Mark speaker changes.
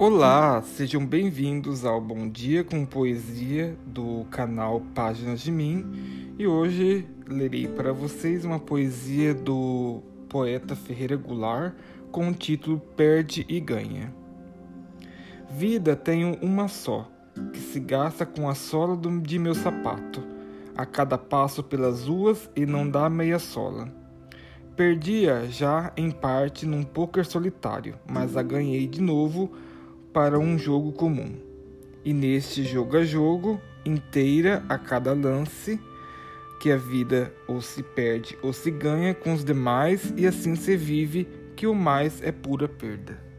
Speaker 1: Olá, sejam bem-vindos ao Bom Dia com Poesia do canal Páginas de Mim e hoje lerei para vocês uma poesia do poeta Ferreira Goulart com o título Perde e Ganha. Vida tenho uma só, que se gasta com a sola de meu sapato, a cada passo pelas ruas e não dá meia sola. Perdia já em parte num poker solitário, mas a ganhei de novo para um jogo comum. E neste jogo a jogo, inteira a cada lance, que a vida ou se perde ou se ganha com os demais, e assim se vive, que o mais é pura perda.